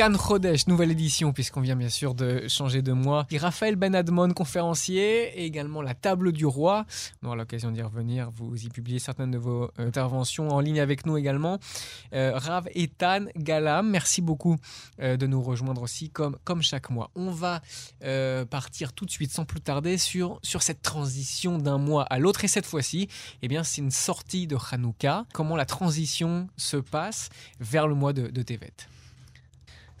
Cannes Chodesh, nouvelle édition, puisqu'on vient bien sûr de changer de mois. Et Raphaël Ben Admon, conférencier, et également la table du roi. On aura l'occasion d'y revenir. Vous y publiez certaines de vos euh, interventions en ligne avec nous également. Euh, Rav Ethan Galam, merci beaucoup euh, de nous rejoindre aussi, comme, comme chaque mois. On va euh, partir tout de suite, sans plus tarder, sur, sur cette transition d'un mois à l'autre. Et cette fois-ci, eh bien, c'est une sortie de Hanouka. Comment la transition se passe vers le mois de, de Tevet?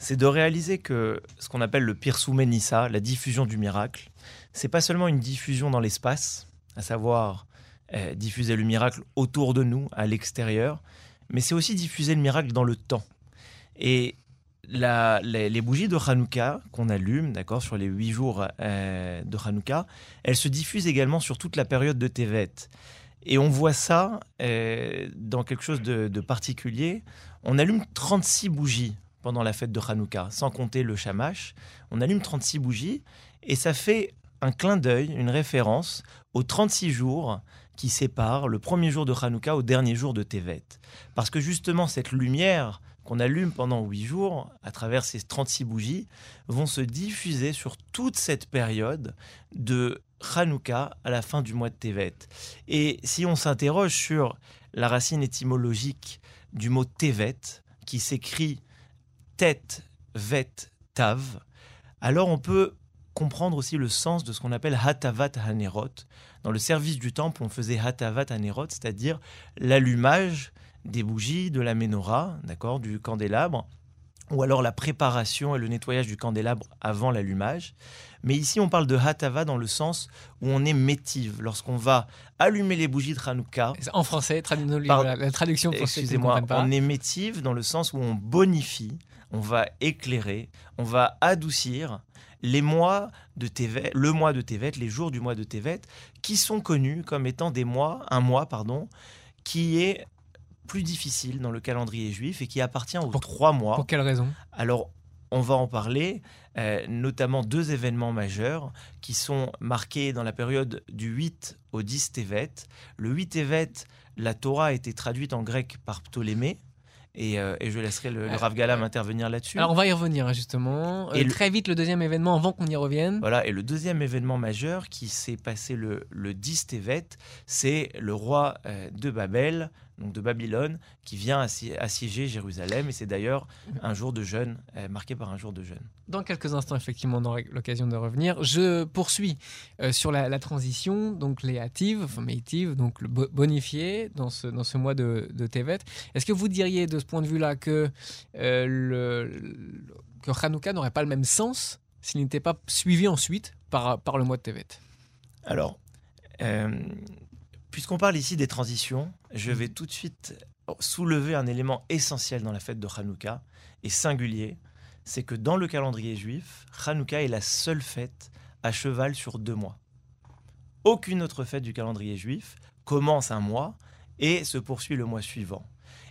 C'est de réaliser que ce qu'on appelle le Pirsoumen Nissa, la diffusion du miracle, c'est pas seulement une diffusion dans l'espace, à savoir euh, diffuser le miracle autour de nous, à l'extérieur, mais c'est aussi diffuser le miracle dans le temps. Et les, bougies de Hanouka qu'on allume, d'accord, sur les huit jours euh, de Hanouka, elles se diffusent également sur toute la période de Tevet. Et on voit ça euh, dans quelque chose de, de particulier. On allume 36 bougies pendant la fête de Hanouka, sans compter le shamash. On allume 36 bougies et ça fait un clin d'œil, une référence aux 36 jours qui séparent le premier jour de Hanouka au dernier jour de Tevet. Parce que justement, cette lumière qu'on allume pendant 8 jours, à travers ces 36 bougies, vont se diffuser sur toute cette période de Hanouka à la fin du mois de Tevet. Et si on s'interroge sur la racine étymologique du mot Tevet, qui s'écrit tête, vet, tav, alors on peut comprendre aussi le sens de ce qu'on appelle hatavat hanerot. Dans le service du temple, on faisait hatavat hanerot, c'est-à-dire l'allumage des bougies, de la menorah, d'accord, du candélabre, ou alors la préparation et le nettoyage du candélabre avant l'allumage. Mais ici, on parle de hatava dans le sens où on est métive. Lorsqu'on va allumer les bougies de Hanouka. En français, tradu Par... la traduction Excusez-moi, on est métive dans le sens où on bonifie, on va éclairer, on va adoucir les mois de Tevet, le mois de Tevet, les jours du mois de Tevet, qui sont connus comme étant des mois, un mois, pardon, qui est plus difficile dans le calendrier juif et qui appartient aux pour, trois mois. Pour quelle raison? Alors, on va en parler, euh, notamment deux événements majeurs qui sont marqués dans la période du 8 au 10 Tevet. Le 8 Tevet, la Torah a été traduite en grec par Ptolémée, et, euh, et, je laisserai le, le Rav Galam intervenir là-dessus. Alors on va y revenir hein, justement. Et euh, le... très vite le deuxième événement avant qu'on y revienne. Voilà, et le deuxième événement majeur qui s'est passé le, le 10 Tevet, c'est le roi euh, de Babel, donc de Babylone, qui vient assi assiéger Jérusalem. Et c'est d'ailleurs un jour de jeûne, euh, marqué par un jour de jeûne. Dans quelques instants, effectivement, on aura l'occasion de revenir. Je poursuis euh, sur la, la, transition, donc les hâtives, enfin méitives, donc le bonifié dans ce, dans ce mois de, de Tevet. Est-ce que vous diriez de ce point de vue-là que, euh, le, que Hanouka n'aurait pas le même sens s'il n'était pas suivi ensuite par, par le mois de Tevet Alors, euh, Puisqu'on parle ici des transitions, je vais tout de suite soulever un élément essentiel dans la fête de Hanouka, et singulier, c'est que dans le calendrier juif, Hanouka est la seule fête à cheval sur deux mois. Aucune autre fête du calendrier juif commence un mois et se poursuit le mois suivant.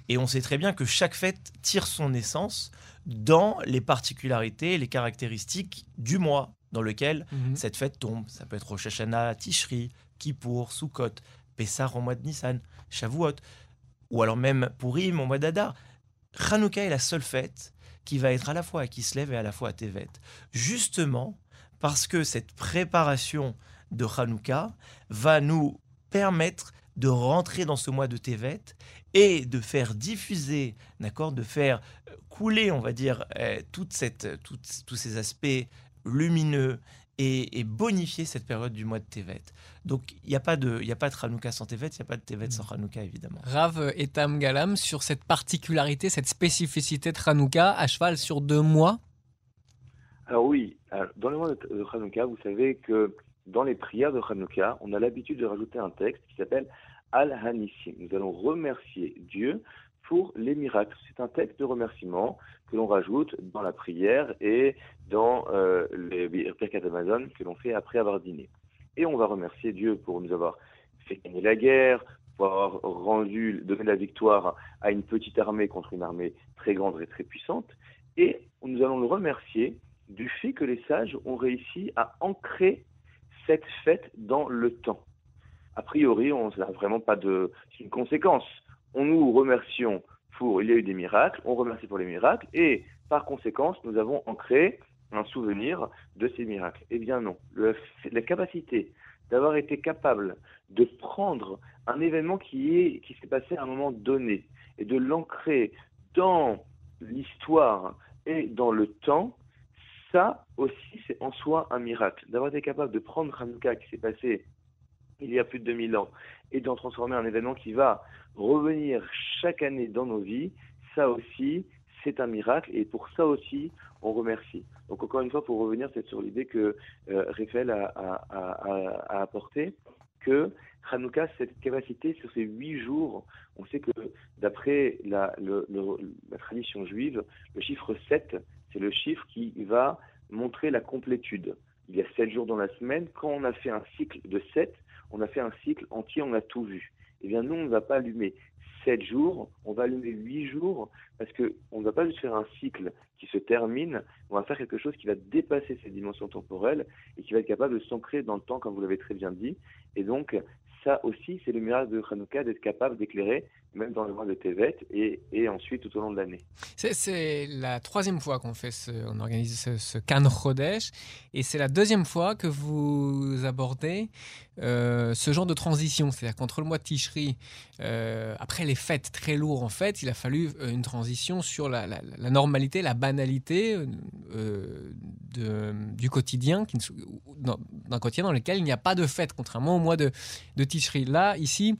Et on sait très bien que chaque fête tire son essence dans les particularités et les caractéristiques du mois dans lequel mmh. cette fête tombe. Ça peut être Rosh Hashanah, Tishri, Kippour, Sukkot, Au mois de Nissan, Shavuot, ou alors même Purim au mois d'Adar. Hanouka est la seule fête qui va être à la fois à Kislev et à la fois à Tevet. Justement parce que cette préparation de Hanouka va nous permettre de rentrer dans ce mois de Tevet et de faire diffuser, d'accord, de faire couler, on va dire, euh, toute cette, toute, tous ces aspects lumineux et, et, bonifier cette période du mois de Tevet. Donc il n'y a pas de, il a pas de Hanouka sans Tevet, il n'y a pas de Tevet sans Hanouka évidemment. Rav et Tam Galam sur cette particularité, cette spécificité de Hanouka à cheval sur deux mois? Alors oui, dans le mois de Hanouka, vous savez que dans les prières de Hanouka, on a l'habitude de rajouter un texte qui s'appelle Al-Hanissim. Nous allons remercier Dieu pour les miracles. C'est un texte de remerciement que l'on rajoute dans la prière et dans euh, les Birkat Amazon que l'on fait après avoir dîné. Et on va remercier Dieu pour nous avoir fait gagner la guerre, pour avoir rendu, donné la victoire à une petite armée contre une armée très grande et très puissante. Et nous allons le remercier du fait que les sages ont réussi à ancrer cette fête dans le temps. a priori, on n'a vraiment pas de une conséquence. On nous remercions il y a eu des miracles, on remercie pour les miracles, et par conséquence, nous avons ancré un souvenir de ces miracles. Eh bien non, la capacité d'avoir été capable de prendre un événement qui est qui s'est passé à un moment donné et de l'ancrer dans l'histoire et dans le temps, ça aussi c'est en soi un miracle. D'avoir été capable de prendre Hanouka qui s'est passé il y a plus de 2000 ans et d'en transformer un événement qui va revenir chaque année dans nos vies, ça aussi c'est un miracle et pour ça aussi on remercie. Donc encore une fois, pour revenir, sur l'idée que euh, Raphaël a, a, apporté, que Hanouka, cette capacité sur ces huit jours, on sait que d'après la, la, tradition juive, le chiffre 7, c'est le chiffre qui va montrer la complétude. Il y a sept jours dans la semaine. Quand on a fait un cycle de 7, on a fait un cycle entier, on a tout vu. Eh bien, nous, on ne va pas allumer 7 jours, on va allumer 8 jours, parce qu'on ne va pas juste faire un cycle qui se termine, on va faire quelque chose qui va dépasser ces dimensions temporelles et qui va être capable de s'ancrer dans le temps, comme vous l'avez très bien dit. Et donc, ça aussi, c'est le miracle de Hanouka d'être capable d'éclairer même dans le mois de Tevet et, ensuite tout au long de l'année. C'est la troisième fois qu'on fait on organise ce, ce Kan Chodesh et c'est la deuxième fois que vous abordez euh, ce genre de transition. C'est-à-dire qu'entre le mois de Tishri, euh, après les fêtes très lourdes en fait, il a fallu euh, une transition sur la normalité, la banalité euh, de, du quotidien, d'un quotidien dans lequel il n'y a pas de fête, contrairement au mois de, de Tishri. Là, ici,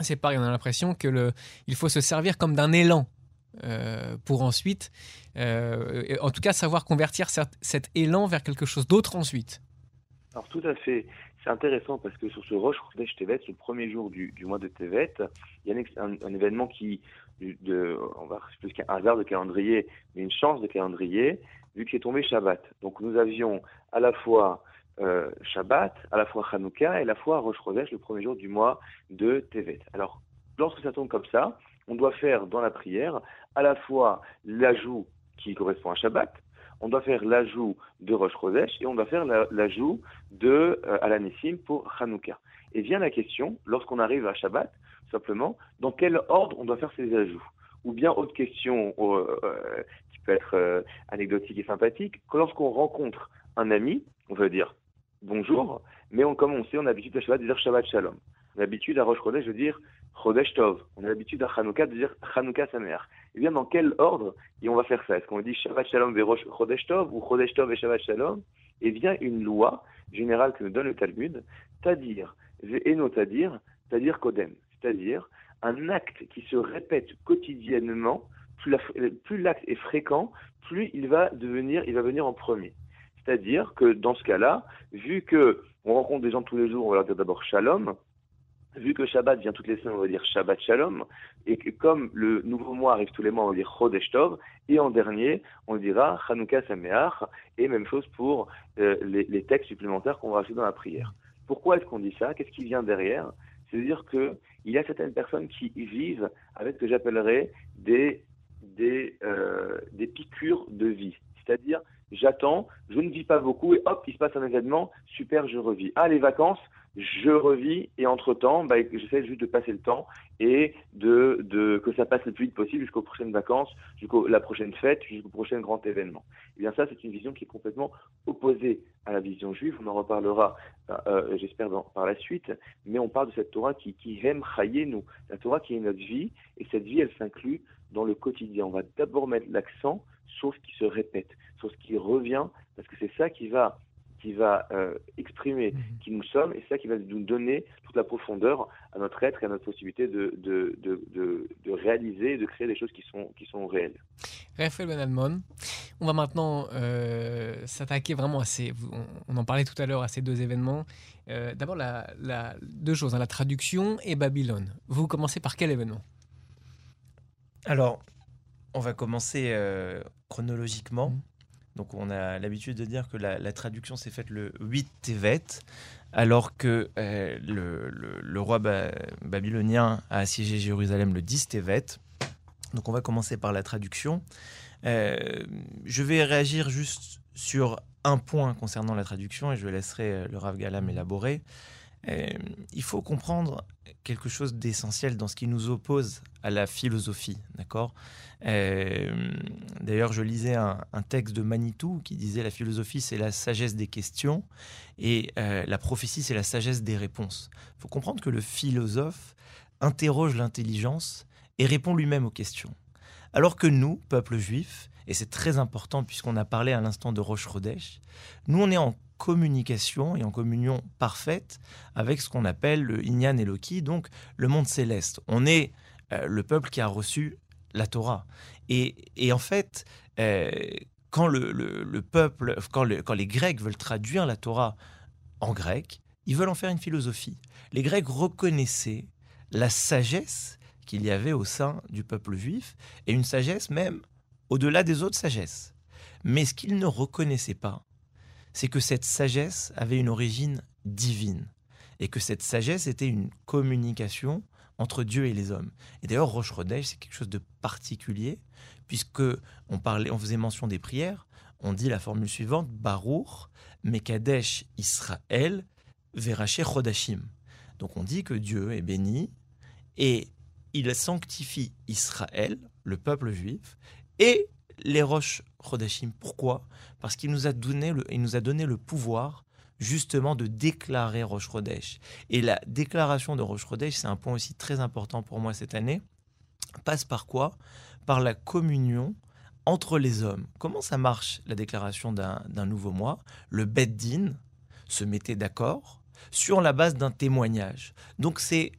c'est pareil, on a l'impression que le, il faut se servir comme d'un élan euh, pour ensuite, euh, en tout cas, savoir convertir cet élan vers quelque chose d'autre ensuite. Alors tout à fait, c'est intéressant parce que sur ce Roche Chodesh Tevet, le premier jour du, du, mois de Tevet, il y a un, un, événement qui, de, on va plus qu'un hasard de calendrier, mais une chance de calendrier, vu qu'il est tombé Shabbat. Donc nous avions à la fois euh, Shabbat, à la fois Hanouka et à la fois Rosh Chodesh, le premier jour du mois de Tevet. Alors, lorsque ça tombe comme ça, on doit faire dans la prière à la fois l'ajout qui correspond à Shabbat, on doit faire l'ajout de Rosh Chodesh et on doit faire l'ajout de euh, Alanissim pour Hanouka. Et vient la question, lorsqu'on arrive à Shabbat, simplement, dans quel ordre on doit faire ces ajouts? Ou bien, autre question euh, euh, qui peut être anecdotique et sympathique, lorsqu'on rencontre un ami, on veut dire bonjour, mais on, comme on sait, on a l'habitude à Shabbat de dire Shabbat Shalom. On a l'habitude à Rosh Chodesh de dire Chodesh Tov. On a l'habitude à Chanukah de dire Chanukah Samer. Eh bien, dans quel ordre et on va faire ça? Est-ce qu'on dit Shabbat Shalom et Chodesh Tov ou Chodesh Tov et Shabbat Shalom? Et vient une loi générale que nous donne le Talmud, c'est-à-dire, c'est-à-dire, c'est-à-dire Kodem, c'est-à-dire un acte qui se répète quotidiennement, plus l'acte est fréquent, plus il va devenir, il va venir en premier. C'est-à-dire que dans ce cas-là, vu que on rencontre des gens tous les jours, on va leur dire d'abord shalom. Vu que Shabbat vient toutes les semaines, on va dire Shabbat Shalom. Et comme le nouveau mois arrive tous les mois, on va dire Chodesh Tov. Et en dernier, on dira Chanukah Sameach. Et même chose pour euh, les, les, textes supplémentaires qu'on va rajouter dans la prière. Pourquoi est-ce qu'on dit ça? Qu'est-ce qui vient derrière? C'est-à-dire qu'il y a certaines personnes qui vivent avec ce que j'appellerais des, des, euh, des piqûres de vie. C'est-à-dire, j'attends, je ne vis pas beaucoup et hop, il se passe un événement, super, je revis. Ah, les vacances, je revis et entre-temps, bah, j'essaie juste de passer le temps et de, que ça passe le plus vite possible jusqu'aux prochaines vacances, jusqu'à la prochaine fête, jusqu'au prochain grand événement. Et eh bien ça, c'est une vision qui est complètement opposée à la vision juive. On en reparlera, euh, j'espère, par la suite. Mais on parle de cette Torah qui, qui aime nous, la Torah qui est notre vie et cette vie, elle s'inclut dans le quotidien. On va d'abord mettre l'accent ce qui se répète, ce qui revient, parce que c'est ça qui va qui va euh, exprimer mmh. qui nous sommes, et c'est ça qui va nous donner toute la profondeur à notre être et à notre possibilité de, de, de, de, de réaliser et de créer des choses qui sont, qui sont réelles. Raphaël Benadmon, on va maintenant euh, s'attaquer vraiment à ces, on, en parlait tout à l'heure, à ces deux événements. Euh, D'abord, la, la, deux choses, hein, la traduction et Babylone. Vous commencez par quel événement? Alors, on va commencer euh, chronologiquement. Mmh. Donc on a l'habitude de dire que la, la traduction s'est faite le 8 Tevet, alors que euh, le, le, le, roi ba babylonien a assiégé Jérusalem le 10 Tevet. Donc on va commencer par la traduction. Euh, je vais réagir juste sur un point concernant la traduction et je laisserai le Rav Galam élaborer. Euh, il faut comprendre quelque chose d'essentiel dans ce qui nous oppose à la philosophie, d'accord? Euh, D'ailleurs, je lisais un, texte de Manitou qui disait la philosophie, c'est la sagesse des questions et euh, la prophétie, c'est la sagesse des réponses. Il faut comprendre que le philosophe interroge l'intelligence et répond lui-même aux questions. Alors que nous, peuple juif, et c'est très important puisqu'on a parlé à l'instant de Roche Rodesh, nous on est en communication et en communion parfaite avec ce qu'on appelle le Inyan Eloki, donc le monde céleste. On est euh, le peuple qui a reçu la Torah. Et, en fait, euh, quand le, peuple, quand, quand les Grecs veulent traduire la Torah en grec, ils veulent en faire une philosophie. Les Grecs reconnaissaient la sagesse qu'il y avait au sein du peuple juif, et une sagesse même au-delà des autres sagesses. Mais ce qu'ils ne reconnaissaient pas, c'est que cette sagesse avait une origine divine et que cette sagesse était une communication entre Dieu et les hommes. Et d'ailleurs, Roche c'est quelque chose de particulier, puisque on, parlait, on faisait mention des prières, on dit la formule suivante Baruch, Mekadesh Israël, Veraché Chodashim. Donc on dit que Dieu est béni et il sanctifie Israël, le peuple juif, et les roches Chodashim. Pourquoi? Parce qu'il nous, a donné le, nous a donné le pouvoir justement de déclarer Roche Chodesh. Et la déclaration de Roche Chodesh, c'est un point aussi très important pour moi cette année, passe par quoi? Par la communion entre les hommes. Comment ça marche la déclaration d'un nouveau mois Le Beddin se mettait d'accord sur la base d'un témoignage. Donc c'est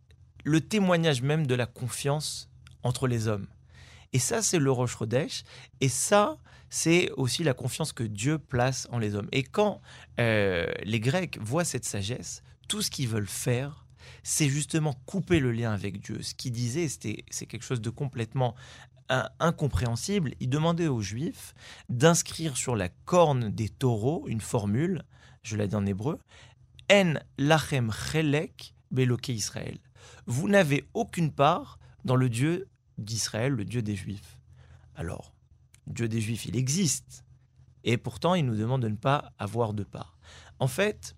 le témoignage même de la confiance entre les hommes. Et ça, c'est le Roche. Et ça, c'est aussi la confiance que Dieu place en les hommes. Et quand euh, les Grecs voient cette sagesse, tout ce qu'ils veulent faire, c'est justement couper le lien avec Dieu. Ce qu'ils disaient, c'est quelque chose de complètement incompréhensible. Ils demandaient aux Juifs d'inscrire sur la corne des taureaux une formule, je l'ai dit en hébreu, En lachem chelek beloke Israël. Vous n'avez aucune part dans le Dieu d'Israël, le Dieu des Juifs. Alors, Dieu des Juifs, il existe. Et pourtant, il nous demande de ne pas avoir de part. En fait,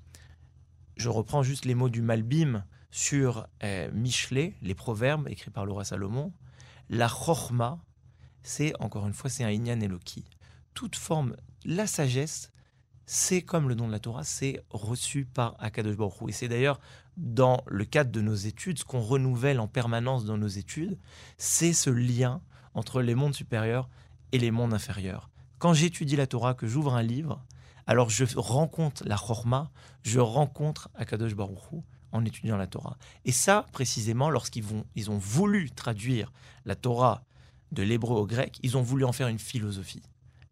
je reprends juste les mots du Malbim sur euh, Michelet, les proverbes écrits par le roi Salomon. La chorma, c'est, encore une fois, c'est un Inyan Eloki. Toute forme, la sagesse, c'est comme le nom de la Torah, c'est reçu par Akadosh Baruch Et c'est d'ailleurs dans le cadre de nos études, ce qu'on renouvelle en permanence dans nos études, c'est ce lien entre les mondes supérieurs et les mondes inférieurs. Quand j'étudie la Torah, que j'ouvre un livre, alors je rencontre la Chorma, je rencontre Akadosh Baruch en étudiant la Torah. Et ça, précisément, lorsqu'ils ils ont voulu traduire la Torah de l'hébreu au grec, ils ont voulu en faire une philosophie.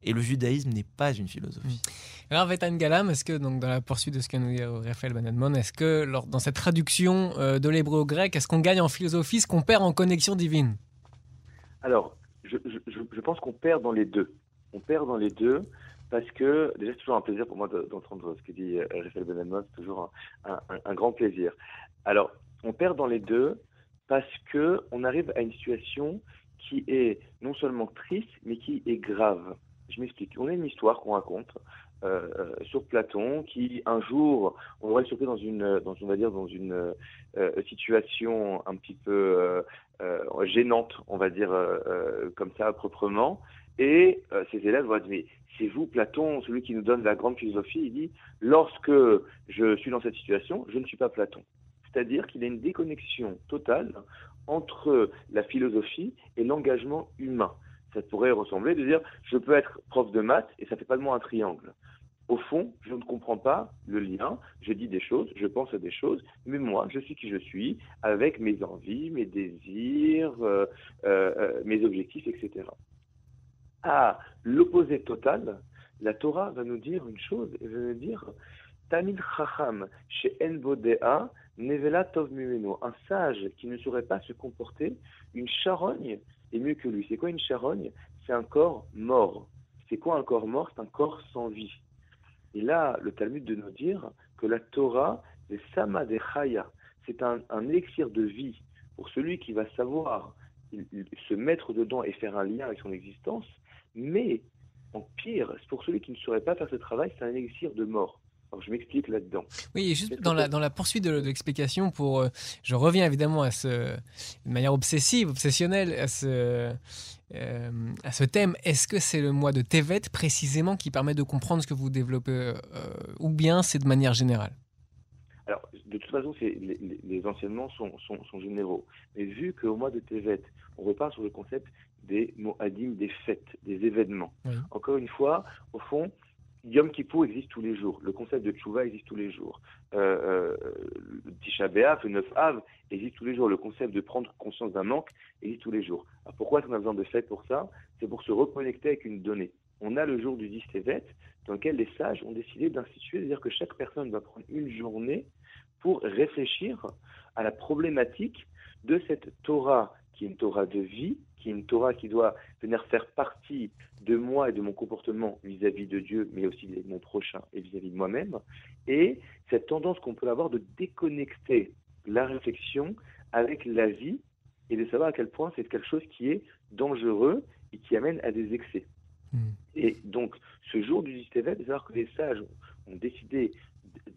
Et le judaïsme n'est pas une philosophie. Mm. Alors, Vetan Galam, est-ce que, donc, dans la poursuite de ce que nous dit Raphaël Banadmon, est-ce que lors, dans cette traduction euh, de l'hébreu au grec, est-ce qu'on gagne en philosophie, ce qu'on perd en connexion divine? Alors, je, je, pense qu'on perd dans les deux. On perd dans les deux parce que, déjà, c'est toujours un plaisir pour moi d'entendre ce que dit euh, Raphaël Banadmon, c'est toujours un, un, grand plaisir. Alors, on perd dans les deux parce que on arrive à une situation qui est non seulement triste, mais qui est grave. Je m'explique. On a une histoire qu'on raconte euh, euh, sur Platon qui un jour on aurait surpris dans une dans on va dire dans une euh, situation un petit peu gênante on va dire comme ça proprement. Et ses élèves vont dire mais c'est vous Platon celui qui nous donne la grande philosophie. Il dit lorsque je suis dans cette situation je ne suis pas Platon. C'est-à-dire qu'il y a une déconnexion totale entre la philosophie et l'engagement humain ça pourrait ressembler de dire je peux être prof de maths et ça fait pas de moi un triangle. Au fond, je ne comprends pas le lien, je dis des choses, je pense à des choses, mais moi, je suis qui je suis, avec mes envies, mes désirs, euh, euh, euh, mes objectifs, etc. À l'opposé total, la Torah va nous dire une chose, elle va nous dire Tamid Chacham chez Nevela Tov Un sage qui ne saurait pas se comporter, une charogne est mieux que lui. C'est quoi une charogne? C'est un corps mort. C'est quoi un corps mort? C'est un corps sans vie. Et là, le Talmud de nous dire que la Torah, c'est Sama de. C'est un, élixir de vie pour celui qui va savoir se mettre dedans et faire un lien avec son existence. Mais, en pire, pour celui qui ne saurait pas faire ce travail, c'est un élixir de mort. Alors je m'explique là-dedans. Oui, et juste dans la, dans la poursuite de, l'explication, pour, euh, je reviens évidemment à ce, de manière obsessive, obsessionnelle, à ce, euh, à ce thème. Est-ce que c'est le mois de Tevet précisément qui permet de comprendre ce que vous développez, euh, ou bien c'est de manière générale? Alors, de toute façon, les, les, enseignements sont, sont, sont, généraux. Mais vu qu'au mois de Tevet, on repart sur le concept des Mohadim, des fêtes, des événements. Encore une fois, au fond, Yom Kippur existe tous les jours. Le concept de Tchouva existe tous les jours. Euh, euh, Tisha B'Av, le 9 Av, existe tous les jours. Le concept de prendre conscience d'un manque existe tous les jours. Alors pourquoi qu'on a besoin de fêtes pour ça? C'est pour se reconnecter avec une donnée. On a le jour du 10 Tevet, dans lequel les sages ont décidé d'instituer, c'est-à-dire que chaque personne va prendre une journée pour réfléchir à la problématique de cette Torah qui est une Torah de vie, qui est une Torah qui doit venir faire partie de moi et de mon comportement vis-à-vis de Dieu, mais aussi de mon prochain et vis-à-vis de moi-même, et cette tendance qu'on peut avoir de déconnecter la réflexion avec la vie et de savoir à quel point c'est quelque chose qui est dangereux et qui amène à des excès. Hmm. Et donc, ce jour du 10 de savoir que les sages ont décidé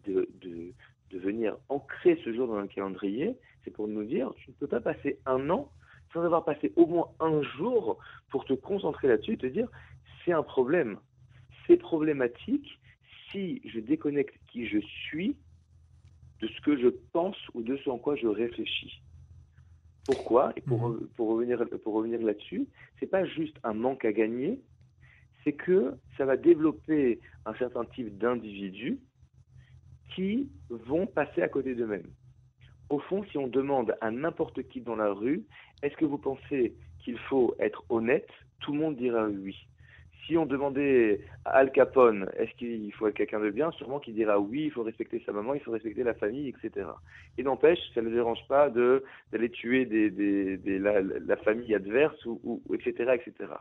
de, de, de venir ancrer ce jour dans un calendrier, c'est pour nous dire, tu ne peux pas passer un an sans avoir passé au moins un jour pour te concentrer là-dessus et te dire c'est un problème. C'est problématique si je déconnecte qui je suis de ce que je pense ou de ce en quoi je réfléchis. Pourquoi? Et pour, mhm. pour revenir, pour revenir là-dessus, c'est pas juste un manque à gagner, c'est que ça va développer un certain type d'individus qui vont passer à côté d'eux-mêmes. Au fond, si on demande à n'importe qui dans la rue, est-ce que vous pensez qu'il faut être honnête Tout le monde dira oui. Si on demandait à Al Capone, est-ce qu'il faut être quelqu'un de bien Sûrement qu'il dira oui, il faut respecter sa maman, il faut respecter la famille, etc. Et n'empêche, ça ne dérange pas d'aller tuer la, famille adverse, ou, etc., etc.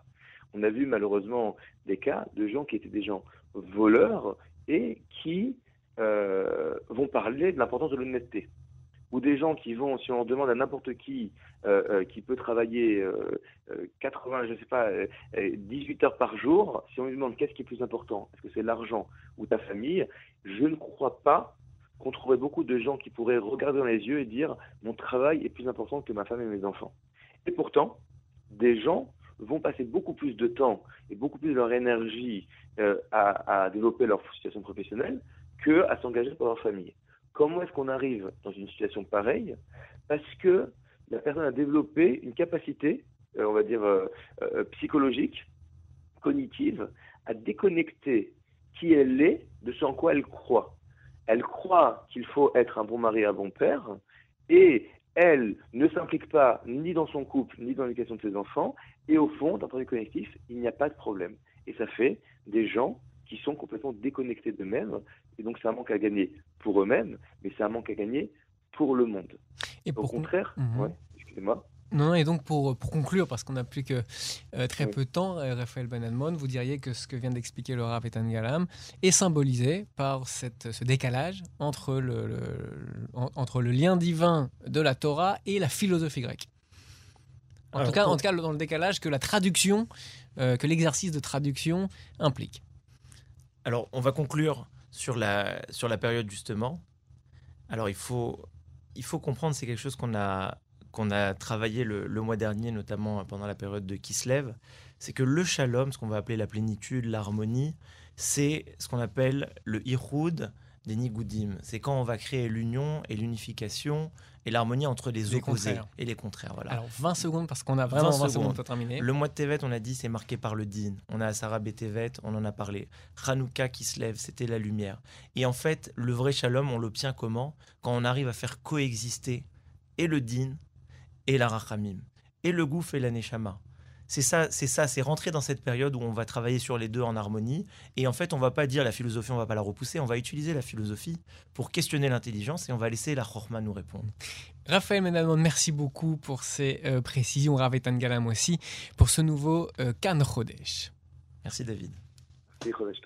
On a vu malheureusement des cas de gens qui étaient des gens voleurs et qui euh, vont parler de l'importance de l'honnêteté ou des gens qui vont, si on demande à n'importe qui euh, euh, qui peut travailler 80, je sais pas, 18 heures par jour, si on lui demande qu'est-ce qui est plus important, est-ce que c'est l'argent ou ta famille, je ne crois pas qu'on trouverait beaucoup de gens qui pourraient regarder dans les yeux et dire mon travail est plus important que ma femme et mes enfants. Et pourtant, des gens vont passer beaucoup plus de temps et beaucoup plus de leur énergie à, à développer leur situation professionnelle que à s'engager pour leur famille. Comment est-ce qu'on arrive dans une situation pareille Parce que la personne a développé une capacité, euh, on va dire, euh, euh, psychologique, cognitive, à déconnecter qui elle est de ce en quoi elle croit. Elle croit qu'il faut être un bon mari, un bon père, et elle ne s'implique pas ni dans son couple, ni dans l'éducation de ses enfants, et au fond, d'un point de vue connectif, il n'y a pas de problème. Et ça fait des gens qui sont complètement déconnectés d'eux-mêmes. Et donc, c'est un manque à gagner pour eux-mêmes, mais c'est un manque à gagner pour le monde. Et Au contraire, mhm. excusez-moi. Non, et donc pour, pour conclure, parce qu'on n'a plus que euh, très peu de temps, euh, Raphaël Benadmon, vous diriez que ce que vient d'expliquer le Rav Etan Galam est symbolisé par cette, ce décalage entre le, entre le lien divin de la Torah et la philosophie grecque. En, tout, cas, en tout cas, dans le décalage que la traduction, euh, que l'exercice de traduction implique. Alors, on va conclure sur la, sur la période justement. Alors, il faut, il faut comprendre, c'est quelque chose qu'on a, a travaillé le, mois dernier, notamment pendant la période de Kislev, c'est que le shalom, ce qu'on va appeler la plénitude, l'harmonie, c'est ce qu'on appelle le iroud des nigoudim. C'est quand on va créer l'union et l'unification et l'harmonie entre les, opposés et les contraires. Voilà. Alors 20 secondes parce qu'on a vraiment 20, secondes. pour terminer. Le mois de Tevet, on a dit, c'est marqué par le din. On a Asara Tevet, on en a parlé. Hanouka qui se lève, c'était la lumière. Et en fait, le vrai shalom, on l'obtient comment? Quand on arrive à faire coexister et le din et la rachamim, et le gouffre et la neshama. C'est ça, c'est ça, c'est rentrer dans cette période où on va travailler sur les deux en harmonie. Et en fait, on va pas dire la philosophie, on va pas la repousser, on va utiliser la philosophie pour questionner l'intelligence et on va laisser la chorma nous répondre. Raphaël Menalmon, merci beaucoup pour ces euh, précisions. Ravetan Galam aussi pour ce nouveau euh, Kan Chodesh. Merci David. Merci Chodesh,